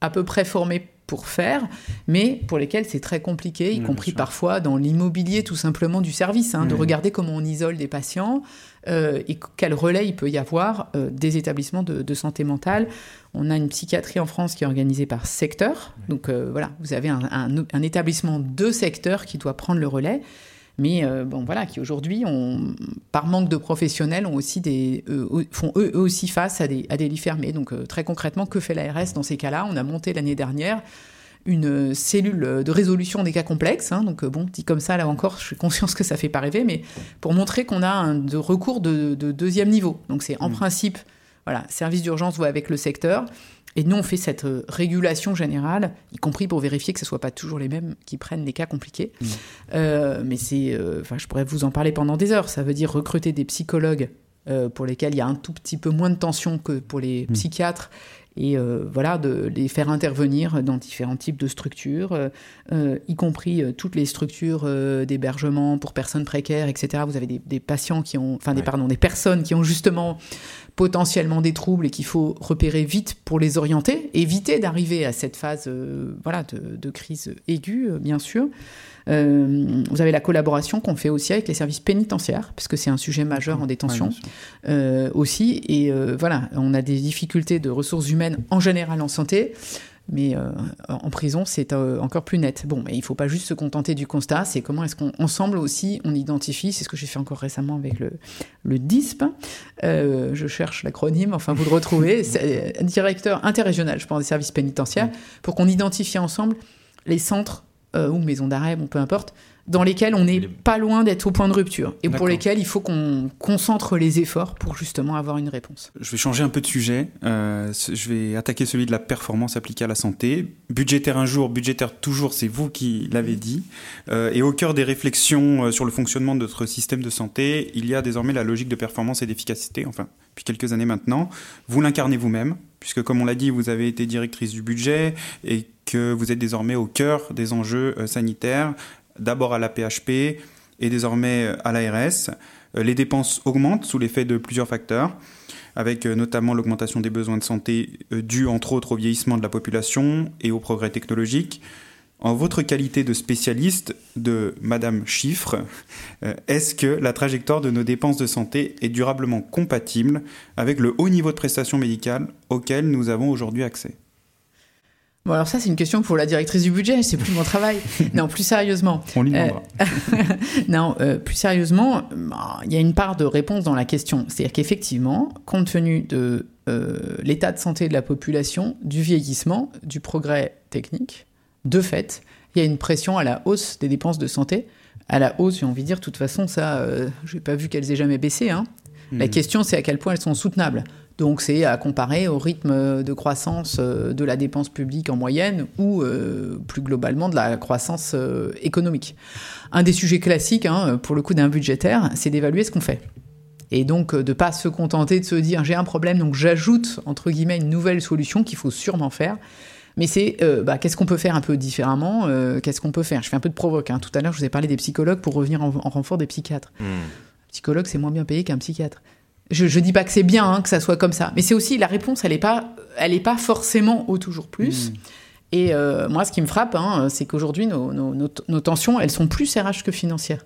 à peu près formés pour faire, mais pour lesquels c'est très compliqué, y compris parfois dans l'immobilier tout simplement du service, hein, de regarder comment on isole des patients euh, et quel relais il peut y avoir euh, des établissements de, santé mentale. On a une psychiatrie en France qui est organisée par secteur, donc euh, voilà, vous avez un, un, établissement de secteur qui doit prendre le relais mais bon voilà, qui aujourd'hui, par manque de professionnels, ont aussi des, font eux, aussi face à des, à des lits fermés. Donc très concrètement, que fait l'ARS dans ces cas-là? On a monté l'année dernière une cellule de résolution des cas complexes. Hein. donc bon, dit comme ça, là encore, je suis conscience que ça fait pas rêver, mais pour montrer qu'on a un de recours de, deuxième niveau. Donc c'est en mmh. principe, voilà, service d'urgence voit avec le secteur. Et nous, on fait cette euh, régulation générale, y compris pour vérifier que ce ne soit pas toujours les mêmes qui prennent les cas compliqués. Mmh. Euh, mais c'est, euh, je pourrais vous en parler pendant des heures. Ça veut dire recruter des psychologues pour lesquels il y a un tout petit peu moins de tension que pour les mmh. psychiatres et euh, voilà de les faire intervenir dans différents types de structures, euh, euh, y compris toutes les structures d'hébergement pour personnes précaires, etc. Vous avez des, patients qui ont, enfin des pardon, des personnes qui ont justement potentiellement des troubles et qu'il faut repérer vite pour les orienter, éviter d'arriver à cette phase voilà de, de, crise aiguë, bien sûr. Euh, vous avez la collaboration qu'on fait aussi avec les services pénitentiaires, parce que c'est un sujet majeur en détention euh, aussi. Et euh, voilà, on a des difficultés de ressources humaines en général en santé. Mais euh, en prison, c'est euh, encore plus net. Bon, mais il ne faut pas juste se contenter du constat, c'est comment est-ce qu'ensemble aussi on identifie, c'est ce que j'ai fait encore récemment avec le, le DISP. Euh, je cherche l'acronyme, enfin vous le retrouvez, [laughs] c'est directeur interrégional, je pense, des services pénitentiaires, pour qu'on identifie ensemble les centres ou maisons d'arrêt, bon, peu importe, dans lesquels on n'est pas loin d'être au point de rupture et pour lesquels il faut qu'on concentre les efforts pour justement avoir une réponse. Je vais changer un peu de sujet. Euh, je vais attaquer celui de la performance appliquée à la santé. Budgétaire un jour, budgétaire toujours, c'est vous qui l'avez dit. Euh, et au cœur des réflexions euh, sur le fonctionnement de notre système de santé, il y a désormais la logique de performance et d'efficacité, enfin, depuis quelques années maintenant. Vous l'incarnez vous-même, puisque comme on l'a dit, vous avez été directrice du budget et que vous êtes désormais au cœur des enjeux sanitaires d'abord à la PHP et désormais à l'ARS. Euh, les dépenses augmentent sous l'effet de plusieurs facteurs, avec euh, notamment l'augmentation des besoins de santé euh, due entre autres au vieillissement de la population et au progrès technologique. En votre qualité de spécialiste de Madame Chiffre, est-ce que la trajectoire de nos dépenses de santé est durablement compatible avec le haut niveau de prestations médicales auquel nous avons aujourd'hui accès? Bon, alors ça, c'est une question pour la directrice du budget, c'est plus mon travail. [laughs] non, plus sérieusement. On euh, [laughs] non, euh, plus sérieusement, bah, il y a une part de réponse dans la question. C'est-à-dire qu'effectivement, compte tenu de euh, l'état de santé de la population, du vieillissement, du progrès technique, de fait, il y a une pression à la hausse des dépenses de santé. À la hausse, j'ai envie de dire, de toute façon, ça, je n'ai pas vu qu'elles aient jamais baissé. Hein. La hmm. question, c'est à quel point elles sont soutenables. Donc c'est à comparer au rythme de croissance euh, de la dépense publique en moyenne ou euh, plus globalement de la croissance euh, économique. Un des sujets classiques, hein, pour le coup d'un budgétaire, c'est d'évaluer ce qu'on fait. Et donc de pas se contenter de se dire j'ai un problème, donc j'ajoute entre guillemets une nouvelle solution qu'il faut sûrement faire. Mais c'est bah, qu'est-ce qu'on peut faire un peu différemment Qu'est-ce qu'on peut faire? Je fais un peu de provoque. Hein. Tout à l'heure, je vous ai parlé des psychologues pour revenir en, renfort des psychiatres. Mmh. Psychologue, c'est moins bien payé qu'un psychiatre. Je, je dis pas que c'est bien hein, que ça soit comme ça, mais c'est aussi la réponse, elle est pas, elle est pas forcément au toujours plus. Hmm. Et euh, moi, ce qui me frappe, hein, c'est qu'aujourd'hui, nos, nos, nos, tensions, elles sont plus RH que financières.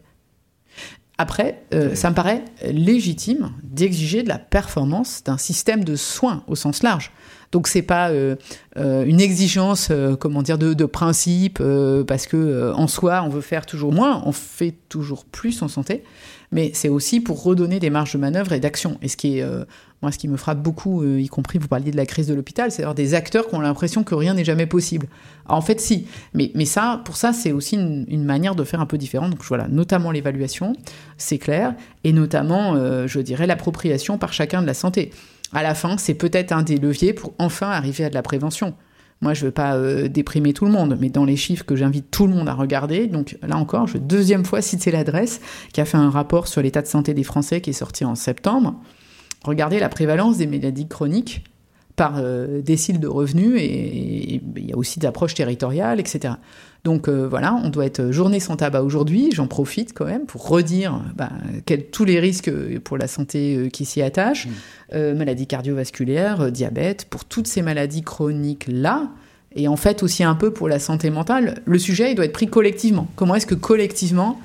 Après, euh, ça me paraît légitime d'exiger de la performance d'un système de soins au sens large. Donc c'est pas euh, une exigence, comment dire, de, de principe, parce que en soi on veut faire toujours moins, on fait toujours plus en santé mais c'est aussi pour redonner des marges de manœuvre et d'action. Et ce qui est, euh, moi, ce qui me frappe beaucoup, euh, y compris, vous parliez de la crise de l'hôpital, c'est d'avoir des acteurs qui ont l'impression que rien n'est jamais possible. en fait, si. Mais, ça, pour ça, c'est aussi une, manière de faire un peu différente. Donc voilà, notamment l'évaluation, c'est clair, et notamment, euh, je dirais, l'appropriation par chacun de la santé. À la fin, c'est peut-être un des leviers pour enfin arriver à de la prévention. Moi, je ne veux pas euh, déprimer tout le monde, mais dans les chiffres que j'invite tout le monde à regarder, donc là encore, je deuxième fois citer l'adresse qui a fait un rapport sur l'état de santé des Français qui est sorti en septembre. Regardez la prévalence des maladies chroniques par euh, décile de revenus et il y a aussi d'approches territoriales, etc. Donc euh, voilà, on doit être journée sans tabac aujourd'hui. J'en profite quand même pour redire bah, tous les risques pour la santé euh, qui s'y attachent, mmh. maladies cardiovasculaires, diabète, pour toutes ces maladies chroniques là. Et en fait aussi un peu pour la santé mentale, le sujet il doit être pris collectivement. Comment est-ce que collectivement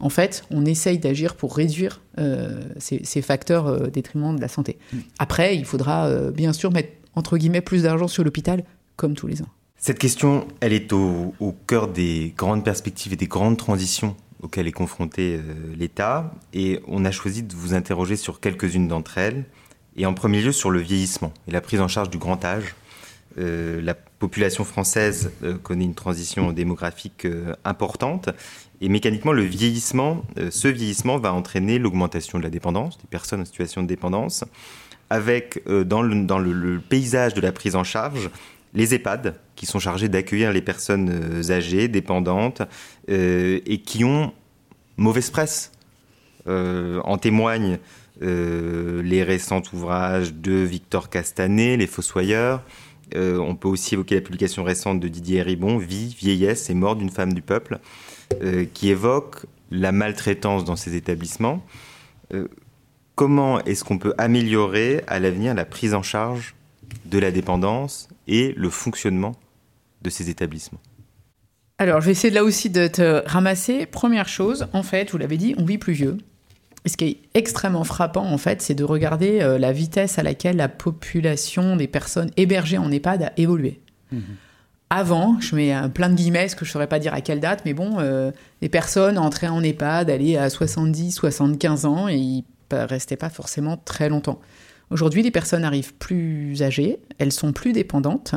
en fait, on essaye d'agir pour réduire ces, facteurs au détriment de la santé? Mmh. Après, il faudra bien sûr mettre entre guillemets, plus d'argent sur l'hôpital, comme tous les ans. Cette question, elle est au, cœur des grandes perspectives et des grandes transitions auxquelles est confronté euh, l'État. Et on a choisi de vous interroger sur quelques-unes d'entre elles. Et en premier lieu sur le vieillissement et la prise en charge du grand âge. Euh, la population française euh, connaît une transition démographique importante. Et mécaniquement, le vieillissement, ce vieillissement va entraîner l'augmentation de la dépendance, des personnes en situation de dépendance, avec dans le, paysage de la prise en charge les EHPAD qui sont chargés d'accueillir les personnes euh, âgées, dépendantes euh, et qui ont mauvaise presse. en témoignent les récents ouvrages de Victor Castanet, Les Fossoyeurs. on peut aussi évoquer la publication récente de Didier Ribon, Vie, vieillesse et mort d'une femme du peuple, qui évoque la maltraitance dans ces établissements comment est-ce qu'on peut améliorer à l'avenir la prise en charge de la dépendance et le fonctionnement de ces établissements Alors, je vais essayer de là aussi de te ramasser. Première chose, en fait, vous l'avez dit, on vit plus vieux. Et ce qui est extrêmement frappant, en fait, c'est de regarder euh, la vitesse à laquelle la population des personnes hébergées en EHPAD a évolué. Mmh. avant, je mets plein de guillemets, ce que je ne saurais pas dire à quelle date, mais bon, les personnes entraient en EHPAD, allaient à 70, 75 ans et ils restaient pas forcément très longtemps. Aujourd'hui, les personnes arrivent plus âgées, elles sont plus dépendantes,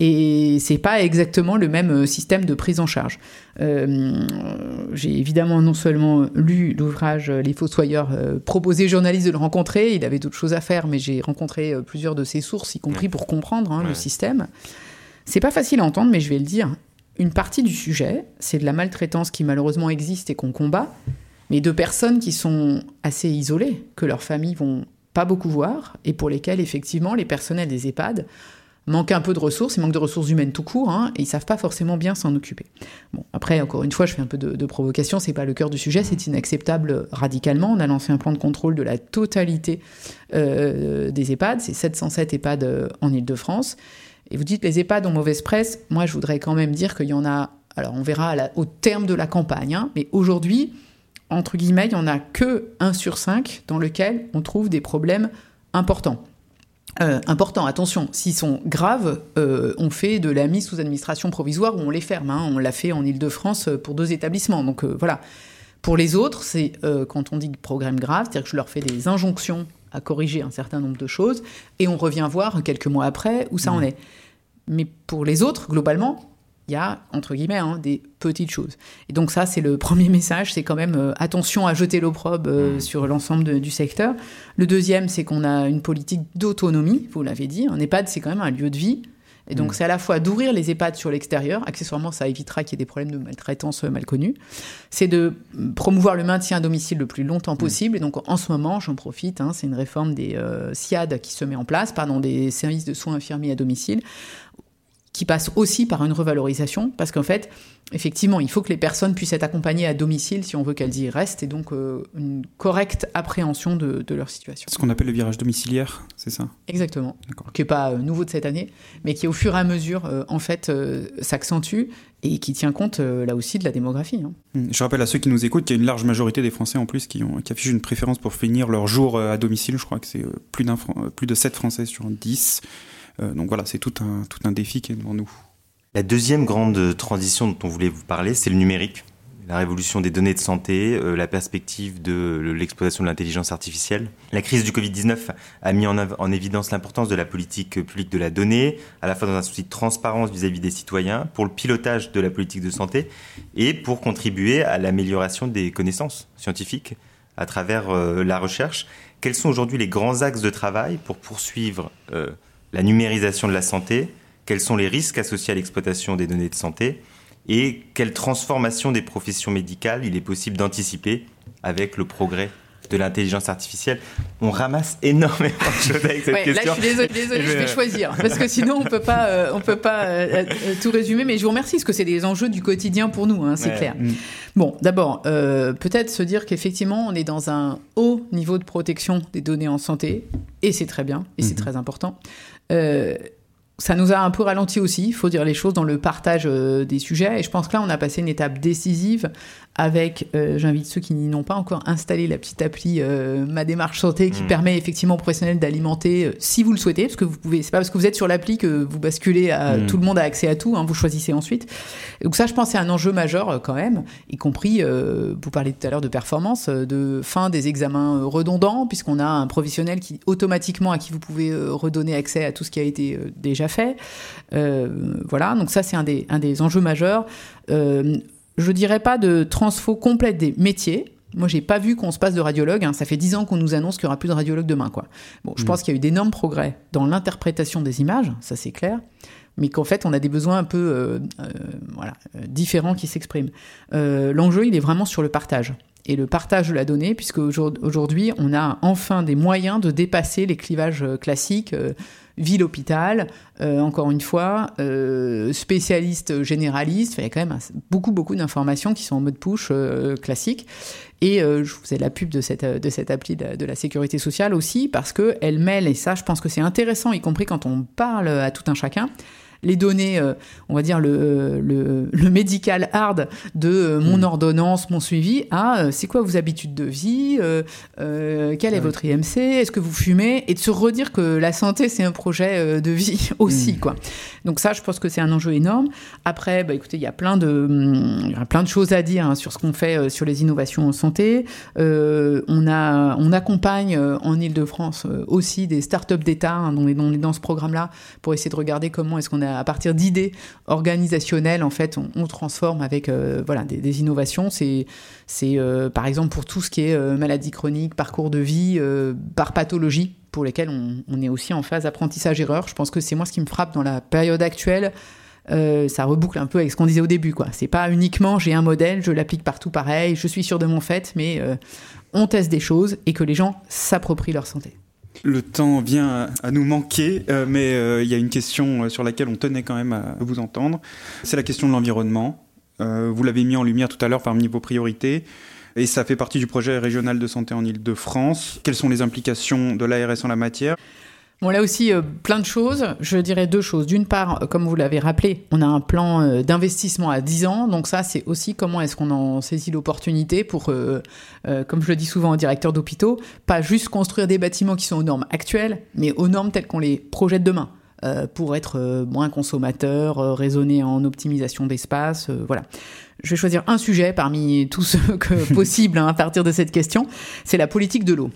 et c'est pas exactement le même euh, système de prise en charge. Euh, j'ai évidemment non seulement lu l'ouvrage Les Fossoyeurs, euh, proposé aux journalistes de le rencontrer, il avait d'autres choses à faire, mais j'ai rencontré plusieurs de ses sources, y compris pour comprendre hein, le système. C'est pas facile à entendre, mais je vais le dire. Une partie du sujet, c'est de la maltraitance qui malheureusement existe et qu'on combat, mais de personnes qui sont assez isolées, que leurs familles vont pas beaucoup voir, et pour lesquelles effectivement les personnels des EHPAD manquent un peu de ressources, ils manquent de ressources humaines tout court, hein, et ils savent pas forcément bien s'en occuper. Bon, après, encore une fois, je fais un peu de, de provocation, c'est pas le cœur du sujet, c'est inacceptable radicalement. On a lancé un plan de contrôle de la totalité euh, des EHPAD, c'est 707 EHPAD euh, en Ile-de-France. Et vous dites les EHPAD ont mauvaise presse, moi je voudrais quand même dire qu'il y en a, alors on verra au terme de la campagne, hein, mais aujourd'hui, entre guillemets, il n'y en a que 1 sur 5 dans lequel on trouve des problèmes importants. Euh, important, attention, s'ils sont graves, euh, on fait de la mise sous administration provisoire ou on les ferme. Hein. On l'a fait en Ile-de-France euh, pour deux établissements. Donc voilà. Pour les autres, c'est quand on dit problème grave, c'est-à-dire que je leur fais des injonctions à corriger un certain nombre de choses et on revient voir quelques mois après où ça en mmh. est. Mais pour les autres, globalement, il y a, entre guillemets, hein, des petites choses. Et donc ça, c'est le [laughs] premier message, c'est quand même euh, attention à jeter l'opprobre euh, mmh. sur l'ensemble du secteur. Le deuxième, c'est qu'on a une politique d'autonomie, vous l'avez dit. Un EHPAD, c'est quand même un lieu de vie. Et donc, mmh. c'est à la fois d'ouvrir les EHPAD sur l'extérieur, accessoirement, ça évitera qu'il y ait des problèmes de maltraitance euh, mal connus. C'est de promouvoir le maintien à domicile le plus longtemps mmh. possible. Et donc, en ce moment, j'en profite, hein, c'est une réforme des SIAD qui se met en place, pardon, des services de soins infirmiers à domicile, qui passe aussi par une revalorisation, parce qu'en fait, effectivement, il faut que les personnes puissent être accompagnées à domicile si on veut qu'elles y restent, et donc euh, une correcte appréhension de, leur situation. Ce qu'on appelle le virage domiciliaire, c'est ça? Exactement, qui n'est pas euh, nouveau de cette année, mais qui au fur et à mesure, euh, en fait, s'accentue et qui tient compte là aussi de la démographie. Hein. Mmh. Je rappelle à ceux qui nous écoutent qu'il y a une large majorité des Français en plus qui, ont, qui affichent une préférence pour finir leur jour à domicile. Je crois que c'est plus, plus de 7 Français sur 10 euh, donc voilà, c'est tout un, tout un défi qui est devant nous. La deuxième grande transition dont on voulait vous parler, c'est le numérique la révolution des données de santé, euh, la perspective de l'exploitation de l'intelligence artificielle. La crise du Covid-19 a mis en, en évidence l'importance de la politique publique de la donnée, à la fois dans un souci de transparence vis-à-vis des citoyens, pour le pilotage de la politique de santé et pour contribuer à l'amélioration des connaissances scientifiques à travers euh, la recherche. Quels sont aujourd'hui les grands axes de travail pour poursuivre la numérisation de la santé, quels sont les risques associés à l'exploitation des données de santé et quelle transformation des professions médicales il est possible d'anticiper avec le progrès de l'intelligence artificielle. On ramasse énormément de choses avec cette question. Là, je suis désolée, je vais choisir parce que sinon on peut pas, euh, on peut pas euh, euh, tout résumer. Mais je vous remercie parce que c'est des enjeux du quotidien pour nous, hein, c'est clair. Mm. Bon, d'abord, peut-être se dire qu'effectivement on est dans un haut niveau de protection des données en santé et c'est très bien et c'est mm-hmm. très important. Euh, ça nous a un peu ralenti aussi, il faut dire les choses dans le partage euh, des sujets. Et je pense que là, on a passé une étape décisive avec, euh, j'invite ceux qui n'ont pas encore installé la petite appli euh, Ma démarche santé qui mm. permet effectivement aux professionnels d'alimenter, euh, si vous le souhaitez, parce que vous pouvez, c'est pas parce que vous êtes sur l'appli que vous basculez à mm. tout le monde a accès à tout, hein, vous choisissez ensuite. Donc ça, je pense, c'est un enjeu majeur quand même, y compris, vous parlez tout à l'heure de performance, de fin des examens redondants, puisqu'on a un professionnel qui automatiquement à qui vous pouvez redonner accès à tout ce qui a été déjà fait. voilà, donc ça, c'est un des, un des enjeux majeurs je dirais pas de transfo complète des métiers. Moi, j'ai pas vu qu'on se passe de radiologue. Hein. Ça fait dix ans qu'on nous annonce qu'il y aura plus de radiologue demain, quoi. Bon, je mm. pense qu'il y a eu d'énormes progrès dans l'interprétation des images, ça c'est clair, mais qu'en fait, on a des besoins un peu euh, euh, voilà, euh, différents qui s'expriment. L'enjeu, il est vraiment sur le partage et le partage de la donnée, puisque aujourd'hui, on a enfin des moyens de dépasser les clivages classiques ville-hôpital, euh, encore une fois, euh, spécialiste généraliste. Il y a quand même beaucoup, beaucoup d'informations qui sont en mode push euh, classique. Et je vous faisais la pub de cette, de cette appli de, la sécurité sociale aussi, parce qu'elle mêle, et ça, je pense que c'est intéressant, y compris quand on parle à tout un chacun, les données, on va dire le, le, médical hard de mon mm. ordonnance, mon suivi, à c'est quoi vos habitudes de vie, quel est votre IMC, est-ce que vous fumez, et de se redire que la santé c'est un projet de vie [laughs] aussi, mm. quoi. Donc ça, je pense que c'est un enjeu énorme. Après, bah, écoutez, il y a plein de, il y a plein de choses à dire hein, sur ce qu'on fait sur les innovations en santé. on a, on accompagne en Ile-de-France aussi des startups d'État, hein, dont on est dans ce programme-là, pour essayer de regarder comment est-ce qu'on a, à partir d'idées organisationnelles, en fait, on, transforme avec euh, voilà, des, innovations. C'est, euh, par exemple pour tout ce qui est euh, maladie chronique, parcours de vie, par pathologie, pour lesquels on, est aussi en phase apprentissage-erreur. Je pense que c'est moi ce qui me frappe dans la période actuelle. ça reboucle un peu avec ce qu'on disait au début. quoi. C'est pas uniquement j'ai un modèle, je l'applique partout pareil, je suis sûr de mon fait, mais on teste des choses et que les gens s'approprient leur santé. Le temps vient à nous manquer, euh, mais euh, il y a une question euh, sur laquelle on tenait quand même à vous entendre. C'est la question de l'environnement. vous l'avez mis en lumière tout à l'heure parmi vos priorités. Et ça fait partie du projet régional de santé en Ile-de-France. Quelles sont les implications de l'ARS en la matière? Bon, là aussi, euh, plein de choses. Je dirais deux choses. D'une part, euh, comme vous l'avez rappelé, on a un plan euh, d'investissement à 10 ans. Donc ça, c'est aussi comment est-ce qu'on en saisit l'opportunité pour, comme je le dis souvent aux directeurs d'hôpitaux, pas juste construire des bâtiments qui sont aux normes actuelles, mais aux normes telles qu'on les projette demain. pour être moins consommateur, raisonner en optimisation d'espace, voilà. Je vais choisir un sujet parmi tous ceux que [laughs] possible hein, à partir de cette question, c'est la politique de l'eau.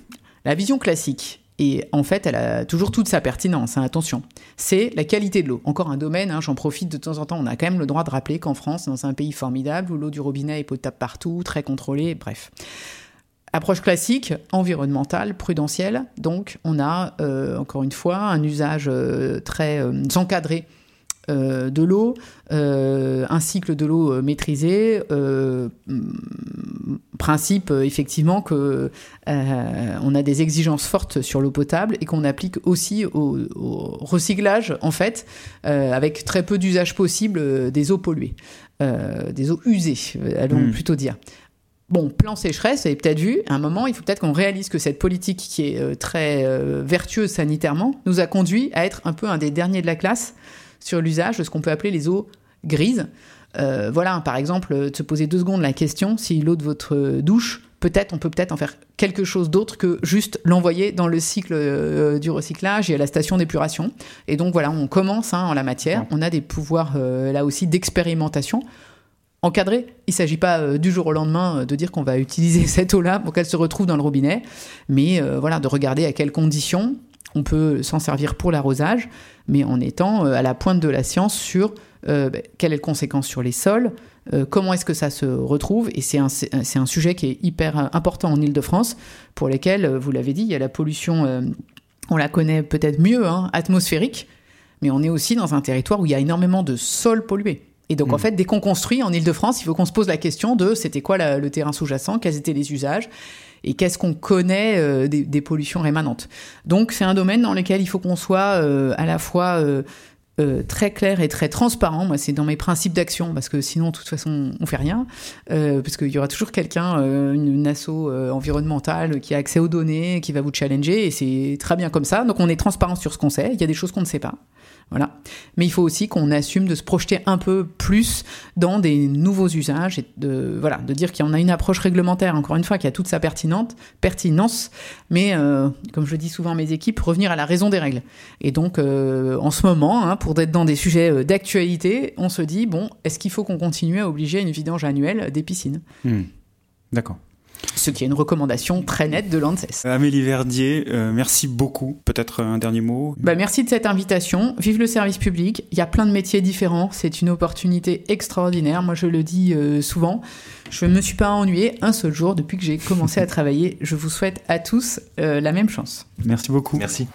La vision classique, et en fait, elle a toujours toute sa pertinence, hein, attention. C'est la qualité de l'eau. Encore un domaine, hein, j'en profite de temps en temps, on a quand même le droit de rappeler qu'en France, dans un pays formidable, où l'eau du robinet est potable partout, très contrôlée, bref. Approche classique, environnementale, prudentielle. Donc, on a, euh, encore une fois, un usage euh, très euh, encadré de l'eau, un cycle de l'eau maîtrisé, principe effectivement que on a des exigences fortes sur l'eau potable et qu'on applique aussi au, recyclage en fait, avec très peu d'usage possible des eaux polluées, des eaux usées, allons hmm. plutôt dire. Bon, plan sécheresse, vous avez peut-être vu, à un moment, il faut peut-être qu'on réalise que cette politique qui est très vertueuse sanitairement nous a conduit à être un peu un des derniers de la classe sur l'usage de ce qu'on peut appeler les eaux grises. Euh, voilà, par exemple, de se poser deux secondes la question si l'eau de votre douche, peut-être, on peut peut-être en faire quelque chose d'autre que juste l'envoyer dans le cycle euh, du recyclage et à la station d'épuration. Et donc voilà, on commence hein, en la matière. On a des pouvoirs euh, là aussi d'expérimentation. Encadré, il ne s'agit pas du jour au lendemain de dire qu'on va utiliser [laughs] cette eau-là pour qu'elle se retrouve dans le robinet, mais voilà, de regarder à quelles conditions on peut s'en servir pour l'arrosage, mais en étant euh, à la pointe de la science sur euh, bah, quelles sont les conséquences sur les sols, euh, comment est-ce que ça se retrouve? Et c'est un, un, sujet qui est hyper important en Ile-de-France, pour lequel, vous l'avez dit, il y a la pollution, on la connaît peut-être mieux, hein, atmosphérique, mais on est aussi dans un territoire où il y a énormément de sols pollués. Et donc, en mmh. fait, dès qu'on construit en Ile-de-France, il faut qu'on se pose la question de c'était quoi le terrain sous-jacent, quels étaient les usages, et qu'est-ce qu'on connaît euh, des, pollutions rémanentes. Donc c'est un domaine dans lequel il faut qu'on soit euh, à la fois euh, très clair et très transparent. Moi, c'est dans mes principes d'action, parce que sinon, de toute façon, on fait rien. parce qu'il y aura toujours quelqu'un, une, une asso environnementale qui a accès aux données, qui va vous challenger, et c'est très bien comme ça. Donc, on est transparent sur ce qu'on sait. Il y a des choses qu'on ne sait pas. Voilà. Mais il faut aussi qu'on assume de se projeter un peu plus dans des nouveaux usages et de, voilà, de dire qu'il y en a une approche réglementaire, encore une fois, qui a toute sa pertinente, pertinence, mais euh, comme je dis souvent à mes équipes, revenir à la raison des règles. Et donc, euh, en ce moment, hein, pour être dans des sujets euh, d'actualité, on se dit, bon, est-ce qu'il faut qu'on continue à obliger une vidange annuelle des piscines? Hmm. D'accord. Ce qui est une recommandation très nette de l'ANSES. Amélie Verdier, euh, merci beaucoup. Peut-être un dernier mot bah, Merci de cette invitation. Vive le service public. Il y a plein de métiers différents. C'est une opportunité extraordinaire. Moi, je le dis euh, souvent. Je ne me suis pas ennuyée un seul jour depuis que j'ai commencé à [laughs] travailler. Je vous souhaite à tous euh, la même chance. Merci beaucoup. Merci.